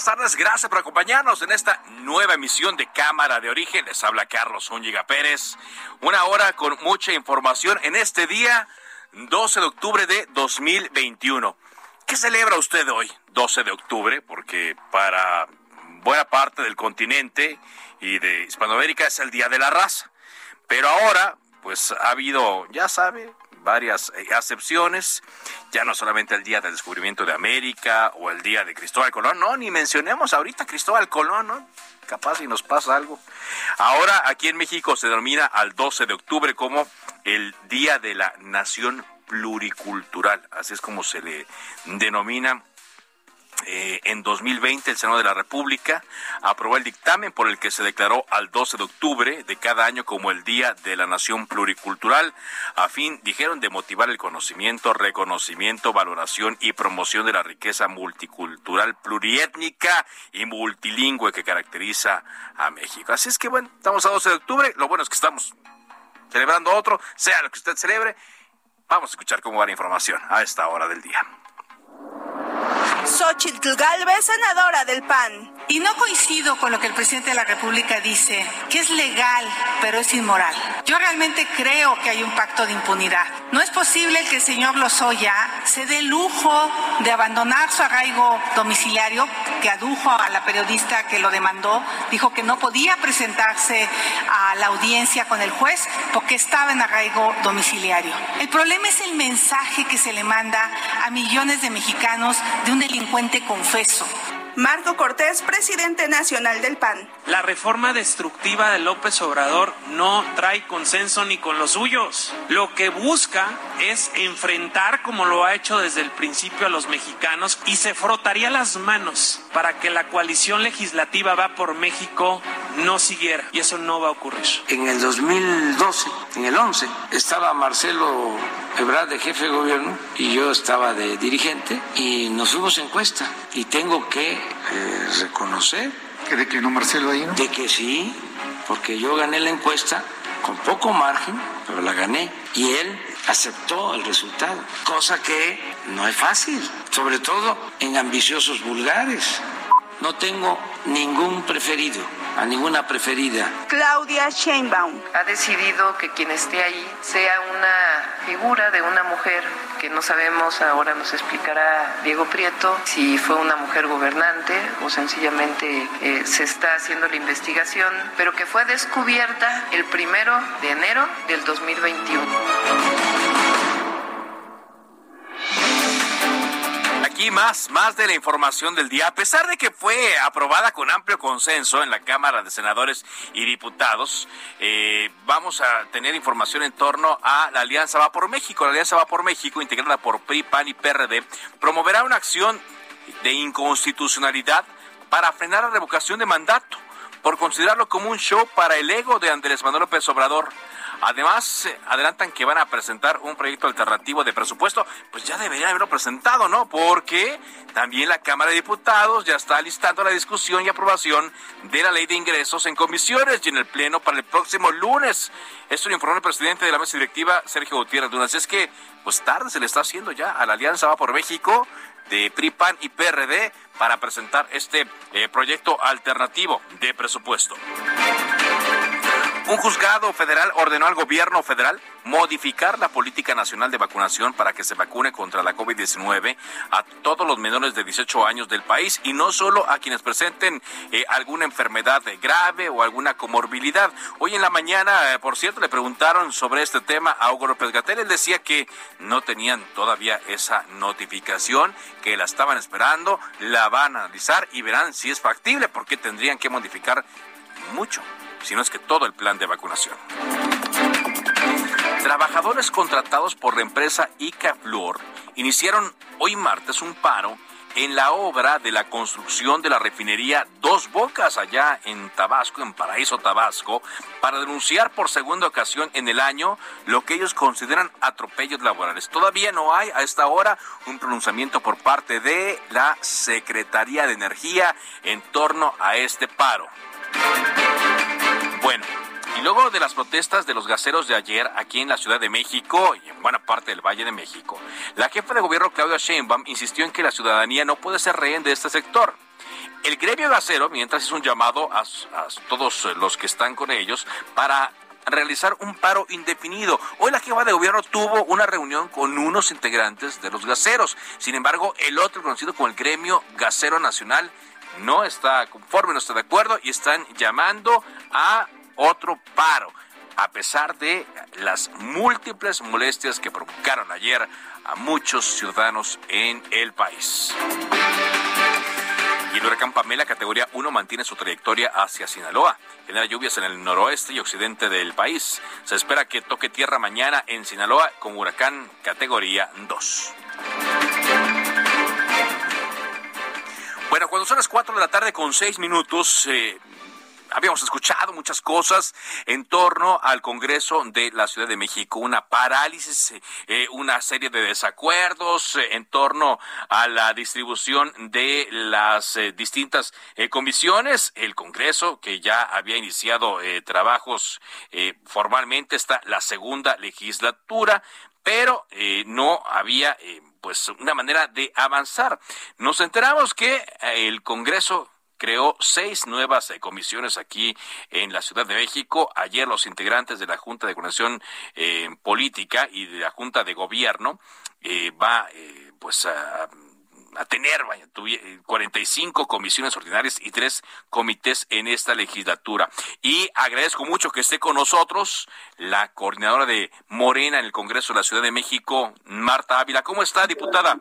Buenas tardes, gracias por acompañarnos en esta nueva emisión de Cámara de Origen. Les habla Carlos Zúñiga Pérez. Una hora con mucha información en este día, 12 de octubre de 2021. ¿Qué celebra usted hoy, 12 de octubre? Porque para buena parte del continente y de Hispanoamérica es el Día de la Raza. Pero ahora, pues ha habido, ya sabe, varias eh, acepciones, ya no solamente el día del descubrimiento de América o el día de Cristóbal Colón, no, ni mencionemos ahorita Cristóbal Colón, ¿no? Capaz si nos pasa algo. Ahora aquí en México se denomina al 12 de octubre como el Día de la Nación Pluricultural, así es como se le denomina eh, en 2020 el Senado de la República aprobó el dictamen por el que se declaró al 12 de octubre de cada año como el Día de la Nación Pluricultural, a fin, dijeron, de motivar el conocimiento, reconocimiento, valoración y promoción de la riqueza multicultural, pluriétnica y multilingüe que caracteriza a México. Así es que bueno, estamos a 12 de octubre, lo bueno es que estamos celebrando otro, sea lo que usted celebre. Vamos a escuchar cómo va la información a esta hora del día. Xochitl Galvez, senadora del PAN. Y no coincido con lo que el presidente de la República dice, que es legal, pero es inmoral. Yo realmente creo que hay un pacto de impunidad. No es posible que el señor Lozoya se dé el lujo de abandonar su arraigo domiciliario, que adujo a la periodista que lo demandó, dijo que no podía presentarse a la audiencia con el juez porque estaba en arraigo domiciliario. El problema es el mensaje que se le manda a millones de mexicanos de un delincuente confeso. Marco Cortés, presidente nacional del PAN. La reforma destructiva de López Obrador no trae consenso ni con los suyos. Lo que busca es enfrentar, como lo ha hecho desde el principio, a los mexicanos y se frotaría las manos para que la coalición legislativa va por México no siguiera. Y eso no va a ocurrir. En el 2012, en el 11, estaba Marcelo Ebrard de jefe de gobierno y yo estaba de dirigente y nos fuimos encuesta. Y tengo que eh, reconocer. ¿Que declinó Marcelo ahí? De que sí, porque yo gané la encuesta con poco margen, pero la gané. Y él aceptó el resultado, cosa que no es fácil, sobre todo en ambiciosos vulgares. No tengo ningún preferido, a ninguna preferida. Claudia Sheinbaum. Ha decidido que quien esté ahí sea una figura de una mujer que no sabemos, ahora nos explicará Diego Prieto, si fue una mujer gobernante o sencillamente eh, se está haciendo la investigación, pero que fue descubierta el primero de enero del 2021. Aquí más, más de la información del día. A pesar de que fue aprobada con amplio consenso en la Cámara de Senadores y Diputados, eh, vamos a tener información en torno a la Alianza Va por México. La Alianza Va por México, integrada por PRI, PAN y PRD, promoverá una acción de inconstitucionalidad para frenar la revocación de mandato por considerarlo como un show para el ego de Andrés Manuel López Obrador. Además, adelantan que van a presentar un proyecto alternativo de presupuesto, pues ya deberían haberlo presentado, ¿no? Porque también la Cámara de Diputados ya está listando la discusión y aprobación de la ley de ingresos en comisiones y en el Pleno para el próximo lunes. Esto lo informó el presidente de la mesa directiva, Sergio Gutiérrez Dunas. Es que, pues tarde se le está haciendo ya a la Alianza Va por México de PRI, PAN y PRD para presentar este eh, proyecto alternativo de presupuesto. Un juzgado federal ordenó al gobierno federal modificar la política nacional de vacunación para que se vacune contra la COVID-19 a todos los menores de 18 años del país y no solo a quienes presenten eh, alguna enfermedad grave o alguna comorbilidad. Hoy en la mañana, eh, por cierto, le preguntaron sobre este tema a Hugo López Gatel. Él decía que no tenían todavía esa notificación, que la estaban esperando, la van a analizar y verán si es factible, porque tendrían que modificar mucho sino es que todo el plan de vacunación. Trabajadores contratados por la empresa Icaflor iniciaron hoy martes un paro en la obra de la construcción de la refinería Dos Bocas allá en Tabasco, en Paraíso Tabasco, para denunciar por segunda ocasión en el año lo que ellos consideran atropellos laborales. Todavía no hay a esta hora un pronunciamiento por parte de la Secretaría de Energía en torno a este paro. Y luego de las protestas de los gaseros de ayer aquí en la Ciudad de México y en buena parte del Valle de México, la jefa de gobierno Claudia Sheinbaum insistió en que la ciudadanía no puede ser rehén de este sector. El gremio gasero, mientras es un llamado a, a todos los que están con ellos para realizar un paro indefinido. Hoy la jefa de gobierno tuvo una reunión con unos integrantes de los gaseros. Sin embargo, el otro conocido como el gremio gasero nacional no está conforme, no está de acuerdo y están llamando a otro paro, a pesar de las múltiples molestias que provocaron ayer a muchos ciudadanos en el país. Y el huracán Pamela, categoría 1, mantiene su trayectoria hacia Sinaloa. Genera lluvias en el noroeste y occidente del país. Se espera que toque tierra mañana en Sinaloa con huracán categoría 2. Bueno, cuando son las 4 de la tarde con 6 minutos, eh, habíamos escuchado muchas cosas en torno al Congreso de la Ciudad de México, una parálisis, eh, una serie de desacuerdos eh, en torno a la distribución de las distintas comisiones. El Congreso, que ya había iniciado trabajos formalmente, está la segunda legislatura, pero no había pues una manera de avanzar. Nos enteramos que eh, el Congreso creó seis nuevas eh, comisiones aquí en la Ciudad de México. Ayer los integrantes de la Junta de Coordinación eh, Política y de la Junta de Gobierno va pues a a tener vaya, 45 comisiones ordinarias y tres comités en esta legislatura. Y agradezco mucho que esté con nosotros la coordinadora de Morena en el Congreso de la Ciudad de México, Marta Ávila. ¿Cómo está, diputada?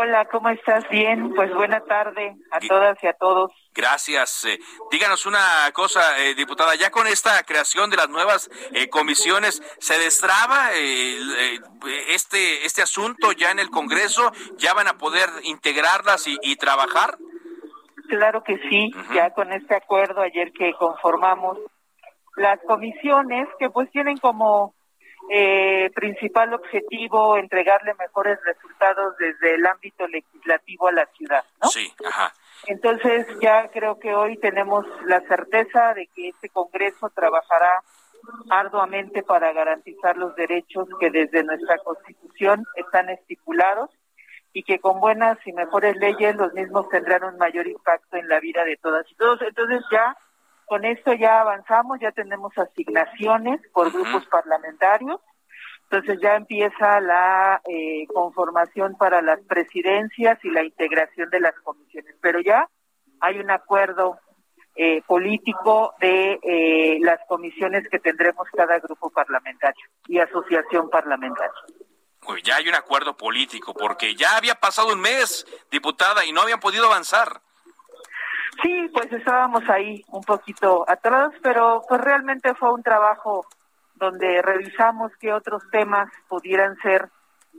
Hola, ¿cómo estás? Bien, pues buena tarde a todas y a todos. Gracias. Eh, díganos una cosa, eh, diputada, ya con esta creación de las nuevas eh, comisiones, ¿se destraba este, este asunto ya en el Congreso? ¿Ya van a poder integrarlas y, trabajar? Claro que sí, ya con este acuerdo ayer que conformamos las comisiones que pues tienen como eh, principal objetivo entregarle mejores resultados desde el ámbito legislativo a la ciudad, ¿no? Sí, ajá. Entonces ya creo que hoy tenemos la certeza de que este Congreso trabajará arduamente para garantizar los derechos que desde nuestra Constitución están estipulados y que con buenas y mejores leyes los mismos tendrán un mayor impacto en la vida de todas y todos. Entonces ya con esto ya avanzamos, ya tenemos asignaciones por grupos parlamentarios, entonces ya empieza la eh, conformación para las presidencias y la integración de las comisiones, pero ya hay un acuerdo eh, político de eh, las comisiones que tendremos cada grupo parlamentario y asociación parlamentaria. Pues ya hay un acuerdo político, porque ya había pasado un mes, diputada, y no habían podido avanzar. Sí, pues estábamos ahí un poquito atrás, pero pues realmente fue un trabajo donde revisamos qué otros temas pudieran ser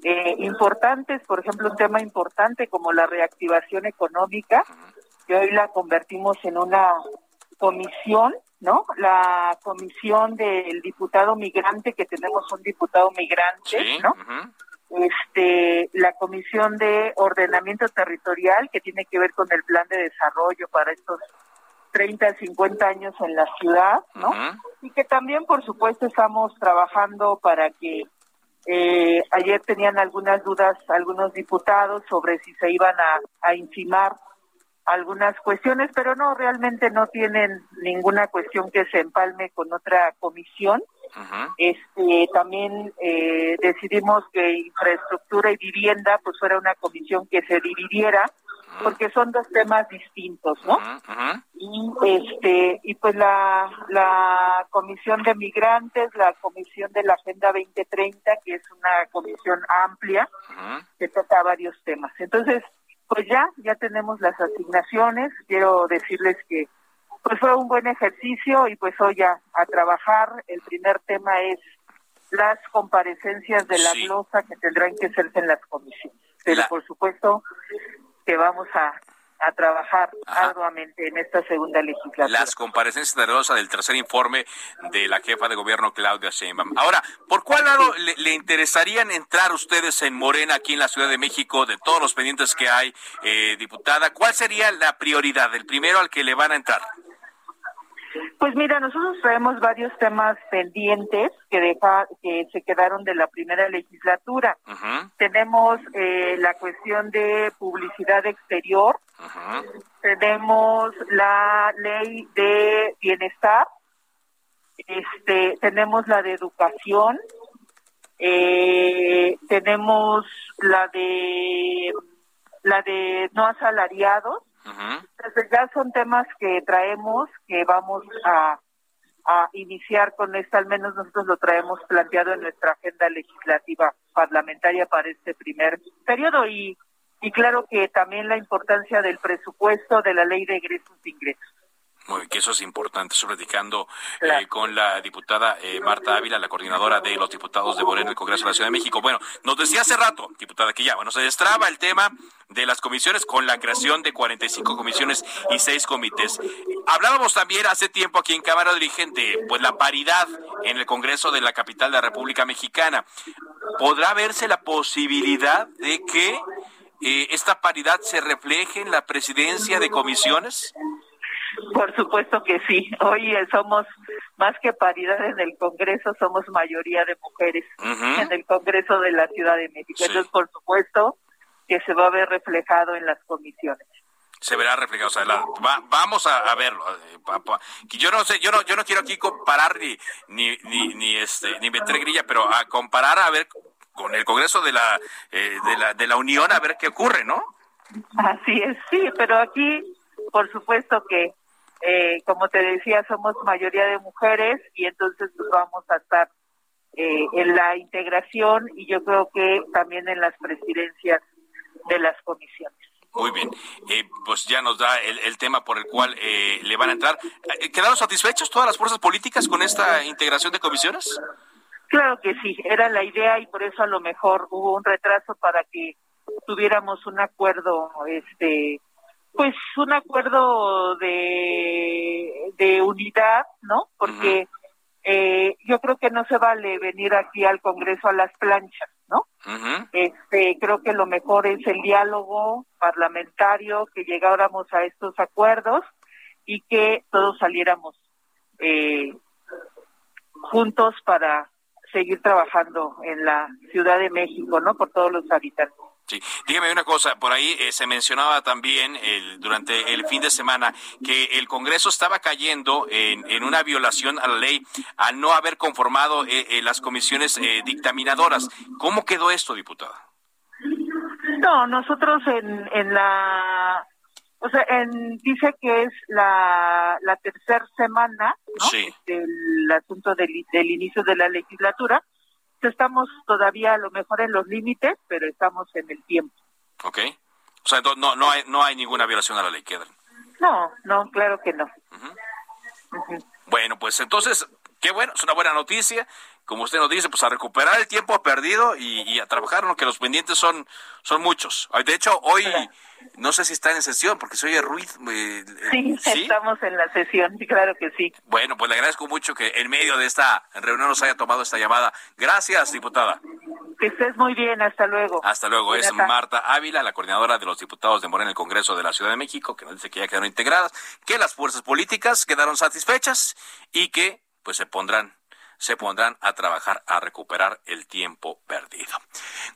eh, importantes, por ejemplo, un tema importante como la reactivación económica, que hoy la convertimos en una comisión, ¿no? La comisión del diputado migrante, que tenemos un diputado migrante, ¿no? Este, la Comisión de Ordenamiento Territorial, que tiene que ver con el plan de desarrollo para estos 30, 50 años en la ciudad, ¿no? Y que también, por supuesto, estamos trabajando para que eh, ayer tenían algunas dudas algunos diputados sobre si se iban a, a encimar algunas cuestiones, pero no, realmente no tienen ninguna cuestión que se empalme con otra comisión. Este también eh, decidimos que infraestructura y vivienda pues fuera una comisión que se dividiera porque son dos temas distintos, ¿no? Y este y pues la la comisión de migrantes, la comisión de la Agenda 2030, que es una comisión amplia que toca varios temas. Entonces, pues ya ya tenemos las asignaciones. Quiero decirles que pues fue un buen ejercicio y pues hoy ya a trabajar. El primer tema es las comparecencias de la glosa que tendrán que hacerse en las comisiones. Pero por supuesto que vamos a, a trabajar arduamente en esta segunda legislatura. Las comparecencias de glosa del tercer informe de la jefa de gobierno Claudia Sheinbaum. Ahora, ¿por cuál lado le, le, interesarían entrar ustedes en Morena aquí en la Ciudad de México de todos los pendientes que hay, eh, diputada? ¿Cuál sería la prioridad, el primero al que le van a entrar? Pues mira, nosotros traemos varios temas pendientes que deja, que se quedaron de la primera legislatura. Tenemos eh, la cuestión de publicidad exterior, tenemos la ley de bienestar, este, tenemos la de educación, eh, tenemos la de la de no asalariados entonces ya son temas que traemos, que vamos a, a iniciar con esto, al menos nosotros lo traemos planteado en nuestra agenda legislativa parlamentaria para este primer periodo y, y claro que también la importancia del presupuesto de la ley de egresos e ingresos. Muy que eso es importante. Estoy platicando eh, con la diputada eh, Marta Ávila, la coordinadora de los diputados de Morena en el Congreso de la Ciudad de México. Bueno, nos decía hace rato, diputada, que ya, bueno, se destraba el tema de las comisiones con la creación de 45 comisiones y 6 comités. Hablábamos también hace tiempo aquí en Cámara de Origen de pues, la paridad en el Congreso de la capital de la República Mexicana. ¿Podrá verse la posibilidad de que eh, esta paridad se refleje en la presidencia de comisiones? Por supuesto que sí. Hoy somos más que paridad en el Congreso, somos mayoría de mujeres en el Congreso de la Ciudad de México. Entonces, por supuesto que se va a ver reflejado en las comisiones se verá reflejado. O sea, vamos a, verlo. Eh, yo no sé, yo no, yo no quiero aquí comparar ni, ni, ni, este, ni meter grilla, pero a comparar a ver con el Congreso de la, eh, de la, de la Unión a ver qué ocurre, ¿no? Así es, sí, pero aquí, por supuesto que eh, como te decía, somos mayoría de mujeres y entonces pues, vamos a estar eh, en la integración y yo creo que también en las presidencias de las comisiones. Muy bien, eh, pues ya nos da el, tema por el cual le van a entrar. ¿Quedaron satisfechos todas las fuerzas políticas con esta integración de comisiones? Claro que sí, era la idea y por eso a lo mejor hubo un retraso para que tuviéramos un acuerdo este pues un acuerdo de, de unidad, ¿no? Porque eh, yo creo que no se vale venir aquí al Congreso a las planchas, ¿no? Este, creo que lo mejor es el diálogo parlamentario, que llegáramos a estos acuerdos y que todos saliéramos eh, juntos para seguir trabajando en la Ciudad de México, ¿no? Por todos los habitantes. Sí, dígame una cosa, por ahí eh, se mencionaba también el, durante el fin de semana que el Congreso estaba cayendo en, en una violación a la ley al no haber conformado eh, eh, las comisiones dictaminadoras. ¿Cómo quedó esto, diputada? No, nosotros en, en la, o sea, en, dice que es la, la tercera semana del asunto del, del inicio de la legislatura estamos todavía a lo mejor en los límites, pero estamos en el tiempo. Ok. O sea, no, no, hay, no hay ninguna violación a la ley, ¿quedan? No, no, claro que no. Bueno, pues entonces, qué bueno, es una buena noticia. Como usted nos dice, pues a recuperar el tiempo perdido y, a trabajar, ¿no? que los pendientes son, son muchos. De hecho, hoy... No sé si está en sesión porque soy oye ruido. Eh, sí, estamos en la sesión, claro que sí. Bueno, pues le agradezco mucho que en medio de esta reunión nos haya tomado esta llamada. Gracias, diputada. Que estés muy bien, hasta luego. Hasta luego. es Marta Ávila, la coordinadora de los diputados de Morena en el Congreso de la Ciudad de México, que nos dice que ya quedaron integradas, que las fuerzas políticas quedaron satisfechas y que pues se pondrán se pondrán a trabajar a recuperar el tiempo perdido.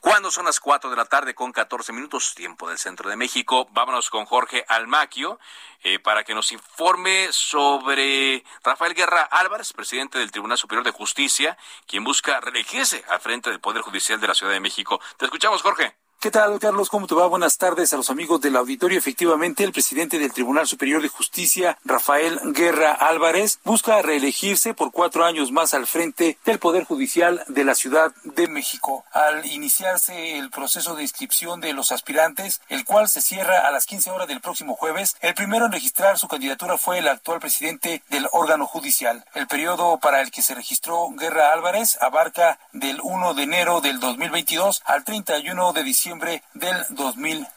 Cuando son las 4 de la tarde con 14 minutos, tiempo del centro de México, vámonos con Jorge Almaquio eh, para que nos informe sobre Rafael Guerra Álvarez, presidente del Tribunal Superior de Justicia, quien busca reelegirse al frente del Poder Judicial de la Ciudad de México. Te escuchamos, Jorge. ¿Qué tal, Carlos? ¿Cómo te va? Buenas tardes a los amigos del auditorio. Efectivamente, el presidente del Tribunal Superior de Justicia, Rafael Guerra Álvarez, busca reelegirse por cuatro años más al frente del Poder Judicial de la Ciudad de México. Al iniciarse el proceso de inscripción de los aspirantes, el cual se cierra a las 15 horas del próximo jueves, el primero en registrar su candidatura fue el actual presidente del órgano judicial. El periodo para el que se registró Guerra Álvarez abarca del 1 de enero del 2022 al 31 de diciembre del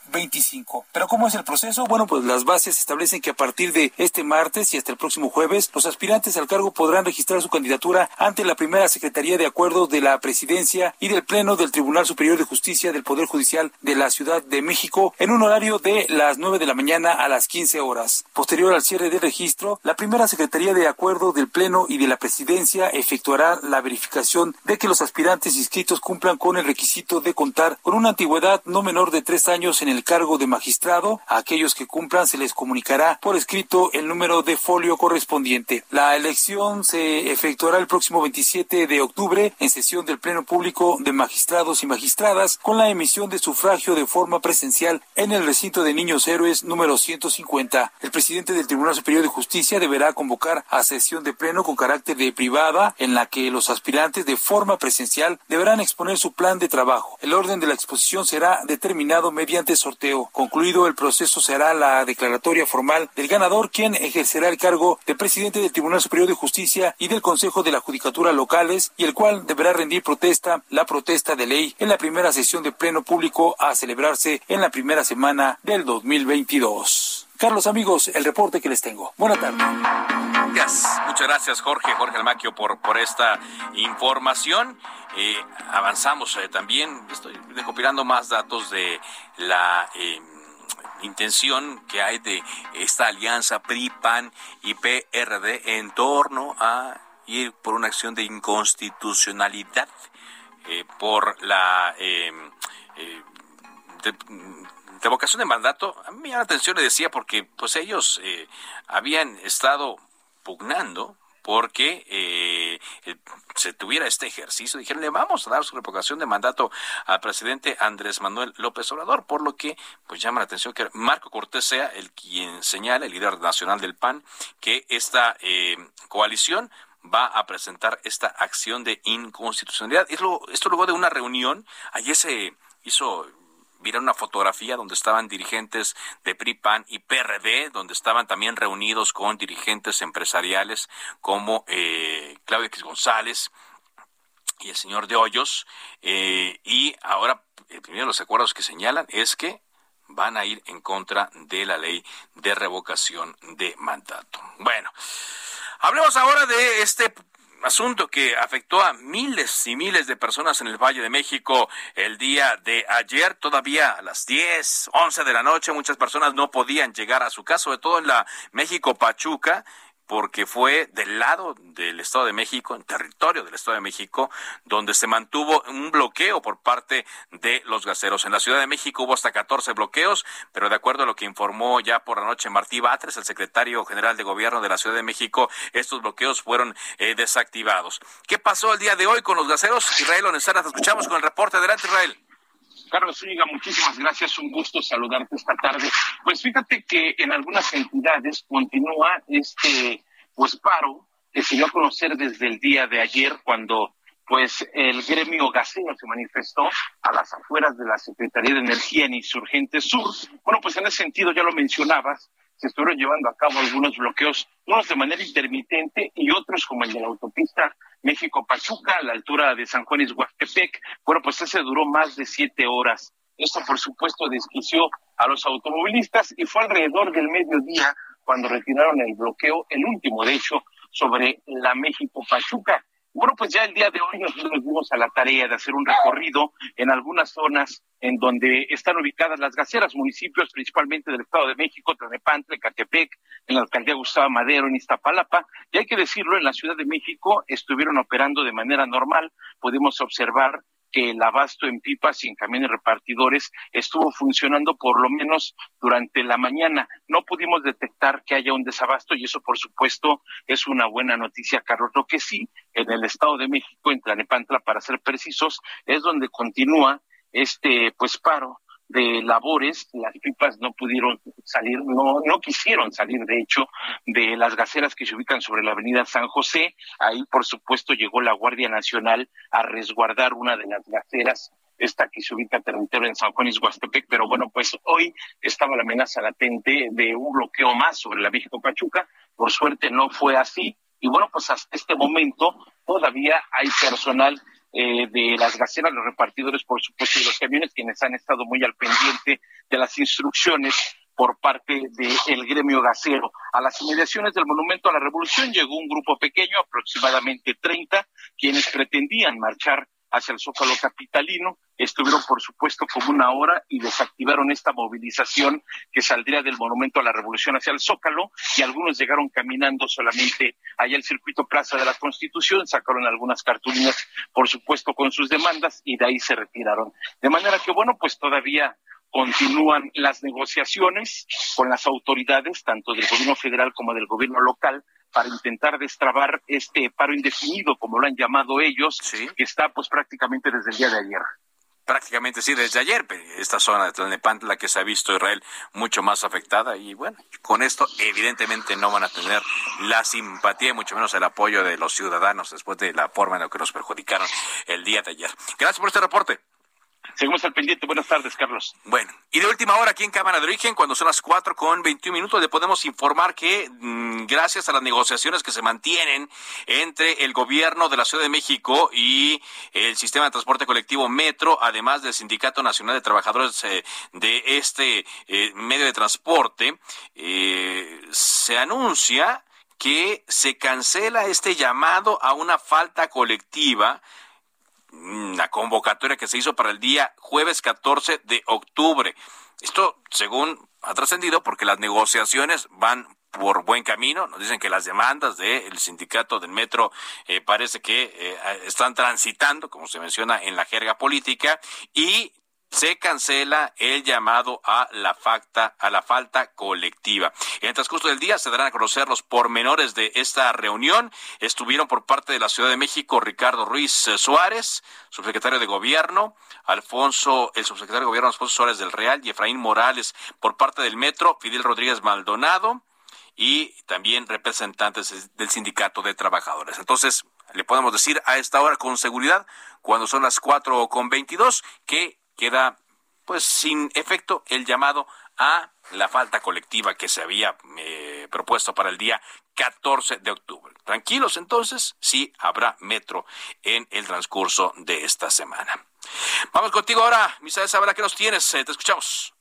2025. Pero ¿cómo es el proceso? Bueno, pues las bases establecen que a partir de este martes y hasta el próximo jueves, los aspirantes al cargo podrán registrar su candidatura ante la primera Secretaría de Acuerdos de la Presidencia y del Pleno del Tribunal Superior de Justicia del Poder Judicial de la Ciudad de México en un horario de las 9 de la mañana a las 15 horas. Posterior al cierre del registro, la primera Secretaría de Acuerdo del Pleno y de la Presidencia efectuará la verificación de que los aspirantes inscritos cumplan con el requisito de contar con una antigüedad no menor de tres años en el cargo de magistrado. A aquellos que cumplan se les comunicará por escrito el número de folio correspondiente. La elección se efectuará el próximo 27 de octubre en sesión del Pleno Público de Magistrados y Magistradas con la emisión de sufragio de forma presencial en el recinto de Niños Héroes número 150. El presidente del Tribunal Superior de Justicia deberá convocar a sesión de pleno con carácter de privada en la que los aspirantes de forma presencial deberán exponer su plan de trabajo. El orden de la exposición se será determinado mediante sorteo. Concluido el proceso será la declaratoria formal del ganador quien ejercerá el cargo de presidente del Tribunal Superior de Justicia y del Consejo de la Judicatura locales y el cual deberá rendir protesta, la protesta de ley en la primera sesión de pleno público a celebrarse en la primera semana del 2022. Carlos, amigos, el reporte que les tengo. Buenas Muchas gracias, Jorge, Jorge Almaquio, por, por esta información. Eh, avanzamos eh, también, estoy recopilando más datos de la eh, intención que hay de esta alianza PRI, PAN y PRD en torno a ir por una acción de inconstitucionalidad por la revocación de mandato. A mí me la atención, le decía, porque pues ellos habían estado pugnando porque eh, se tuviera este ejercicio. Dijeron, le vamos a dar su revocación de mandato al presidente Andrés Manuel López Obrador, por lo que pues llama la atención que Marco Cortés sea el quien señala, el líder nacional del PAN, que esta eh, coalición va a presentar esta acción de inconstitucionalidad. Esto luego de una reunión, ayer se hizo Mira una fotografía donde estaban dirigentes de PRI, PAN y PRD, donde estaban también reunidos con dirigentes empresariales como eh, Claudio X González y el señor de Hoyos. Eh, y ahora, el primero de los acuerdos que señalan es que van a ir en contra de la ley de revocación de mandato. Bueno, hablemos ahora de este asunto que afectó a miles y miles de personas en el Valle de México el día de ayer, todavía a las 10, 11 de la noche, muchas personas no podían llegar a su casa, sobre todo en la México Pachuca, porque fue del lado del Estado de México, en territorio del Estado de México, donde se mantuvo un bloqueo por parte de los gaseros. En la Ciudad de México hubo hasta 14 bloqueos, pero de acuerdo a lo que informó ya por la noche Martí Batres, el secretario general de Gobierno de la Ciudad de México, estos bloqueos fueron eh, desactivados. ¿Qué pasó el día de hoy con los gaseros? Israel Onesara, te escuchamos con el reporte. Adelante, Israel. Carlos Zúñiga, muchísimas gracias, un gusto saludarte esta tarde. Pues fíjate que en algunas entidades continúa este pues paro que se dio a conocer desde el día de ayer cuando pues el gremio gasero se manifestó a las afueras de la Secretaría de Energía en Insurgente Sur. Bueno, pues en ese sentido ya lo mencionabas, se estuvieron llevando a cabo algunos bloqueos, unos de manera intermitente y otros como el de la autopista México-Pachuca a la altura de San Juan Huastepec. Bueno, pues ese duró más de siete horas. Esto, por supuesto, desquició a los automovilistas y fue alrededor del mediodía cuando retiraron el bloqueo, el último, de hecho, sobre la México-Pachuca. Bueno, pues ya el día de hoy nosotros nos dimos a la tarea de hacer un recorrido en algunas zonas en donde están ubicadas las gaceras, municipios principalmente del Estado de México, Tlanepantla, Catepec, en la alcaldía Gustavo Madero, en Iztapalapa. Y hay que decirlo, en la Ciudad de México estuvieron operando de manera normal. Pudimos observar que el abasto en pipas y en camiones repartidores estuvo funcionando por lo menos durante la mañana. No pudimos detectar que haya un desabasto y eso, por supuesto, es una buena noticia, Carlos. Lo que sí, en el Estado de México, en Tlanepantla, para ser precisos, es donde continúa este pues paro de labores, las pipas no pudieron salir, no, no quisieron salir, de hecho, de las gaceras que se ubican sobre la avenida San José. Ahí, por supuesto, llegó la Guardia Nacional a resguardar una de las gaceras, esta que se ubica territorio en San Juan Huastepec, pero bueno, pues hoy estaba la amenaza latente de un bloqueo más sobre la México Pachuca. Por suerte no fue así. Y bueno, pues hasta este momento todavía hay personal eh, de las gaceras, los repartidores, por supuesto, y los camiones, quienes han estado muy al pendiente de las instrucciones por parte del gremio gasero. A las inmediaciones del Monumento a la Revolución llegó un grupo pequeño, aproximadamente 30, quienes pretendían marchar hacia el Zócalo Capitalino. Estuvieron, por supuesto, como una hora y desactivaron esta movilización que saldría del Monumento a la Revolución hacia el Zócalo y algunos llegaron caminando solamente allá al circuito Plaza de la Constitución, sacaron algunas cartulinas, por supuesto, con sus demandas y de ahí se retiraron. De manera que, bueno, pues todavía continúan las negociaciones con las autoridades, tanto del gobierno federal como del gobierno local, para intentar destrabar este paro indefinido, como lo han llamado ellos, que está pues prácticamente desde el día de ayer prácticamente sí, desde ayer, esta zona de Tlalnepantla que se ha visto Israel mucho más afectada y bueno, con esto evidentemente no van a tener la simpatía y mucho menos el apoyo de los ciudadanos después de la forma en la que nos perjudicaron el día de ayer. Gracias por este reporte. Seguimos al pendiente. Buenas tardes, Carlos. Bueno, y de última hora aquí en Cámara de Origen, cuando son las 4 con 21 minutos, le podemos informar que mm, gracias a las negociaciones que se mantienen entre el gobierno de la Ciudad de México y el sistema de transporte colectivo Metro, además del Sindicato Nacional de Trabajadores eh, de este eh, medio de transporte, eh, se anuncia que se cancela este llamado a una falta colectiva la convocatoria que se hizo para el día jueves 14 de octubre. Esto, según ha trascendido, porque las negociaciones van por buen camino. Nos dicen que las demandas del sindicato del metro eh, parece que eh, están transitando, como se menciona en la jerga política, y se cancela el llamado a la falta, a la falta colectiva. En el transcurso del día se darán a conocer los pormenores de esta reunión. Estuvieron por parte de la Ciudad de México Ricardo Ruiz eh, Suárez, subsecretario de Gobierno, Alfonso, el subsecretario de Gobierno Alfonso Suárez del Real y Morales por parte del Metro, Fidel Rodríguez Maldonado y también representantes del Sindicato de Trabajadores. Entonces, le podemos decir a esta hora con seguridad, cuando son las cuatro con veintidós, que queda pues sin efecto el llamado a la falta colectiva que se había eh, propuesto para el día 14 de octubre. Tranquilos entonces, sí habrá metro en el transcurso de esta semana. Vamos contigo ahora, Misael Sabra, ¿qué nos tienes? Eh, te escuchamos.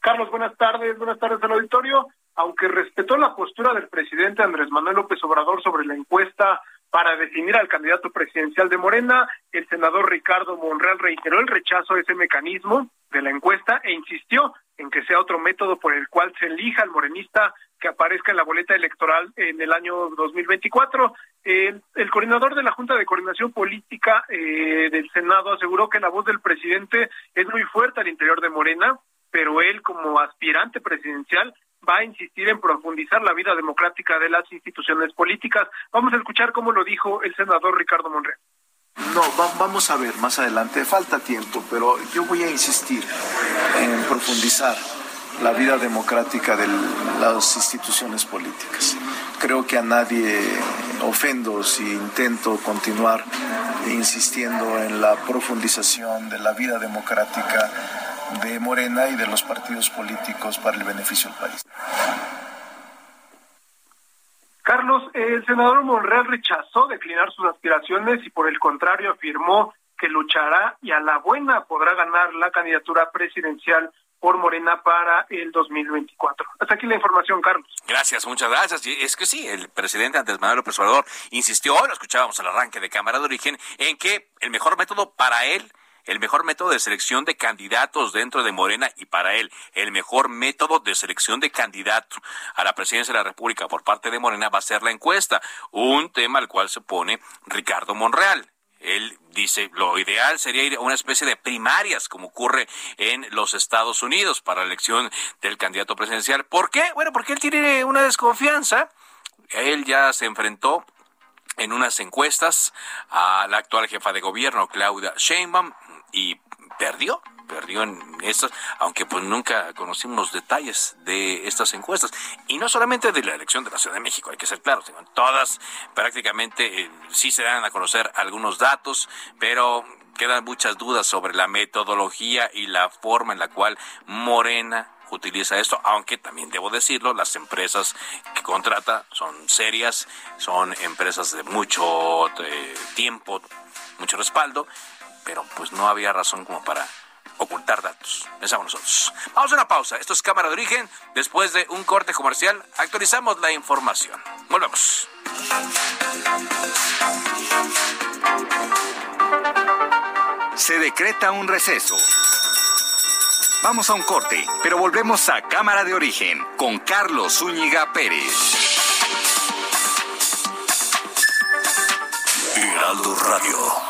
Carlos, buenas tardes, buenas tardes al auditorio. Aunque respetó la postura del presidente Andrés Manuel López Obrador sobre la encuesta para definir al candidato presidencial de Morena, el senador Ricardo Monreal reiteró el rechazo a ese mecanismo de la encuesta e insistió en que sea otro método por el cual se elija al morenista que aparezca en la boleta electoral en el año 2024. El, coordinador de la Junta de Coordinación Política eh, del Senado aseguró que la voz del presidente es muy fuerte al interior de Morena, pero él como aspirante presidencial va a insistir en profundizar la vida democrática de las instituciones políticas. Vamos a escuchar cómo lo dijo el senador Ricardo Monreal. No, vamos a ver más adelante, falta tiempo, pero yo voy a insistir en profundizar la vida democrática de las instituciones políticas. Creo que a nadie ofendo si intento continuar insistiendo en la profundización de la vida democrática de Morena y de los partidos políticos para el beneficio del país. Carlos, el senador Monreal rechazó declinar sus aspiraciones y por el contrario afirmó que luchará y a la buena podrá ganar la candidatura presidencial por Morena para el 2024. Hasta aquí la información, Carlos. Gracias, muchas gracias. Y es que sí, el presidente Andrés Manuel López Obrador insistió, lo escuchábamos al arranque de Cámara de Origen, en que el mejor método para él el mejor método de selección de candidatos dentro de Morena y para él el mejor método de selección de candidato a la presidencia de la República por parte de Morena va a ser la encuesta, un tema al cual se pone Ricardo Monreal. Él dice, lo ideal sería ir a una especie de primarias, como ocurre en los Estados Unidos para la elección del candidato presidencial. ¿Por qué? Bueno, porque él tiene una desconfianza. Él ya se enfrentó en unas encuestas a la actual jefa de gobierno, Claudia Sheinbaum, y perdió perdió en estas, aunque pues nunca conocimos los detalles de estas encuestas. Y no solamente de la elección de la Ciudad de México, hay que ser claros, todas prácticamente eh, sí se dan a conocer algunos datos, pero quedan muchas dudas sobre la metodología y la forma en la cual Morena utiliza esto, aunque también debo decirlo, las empresas que contrata son serias, son empresas de mucho eh, tiempo, mucho respaldo, pero pues no había razón como para ocultar datos. Pensamos nosotros. Vamos a una pausa. Esto es Cámara de Origen. Después de un corte comercial, actualizamos la información. Volvemos. Se decreta un receso. Vamos a un corte, pero volvemos a Cámara de Origen con Carlos Zúñiga Pérez. Radio.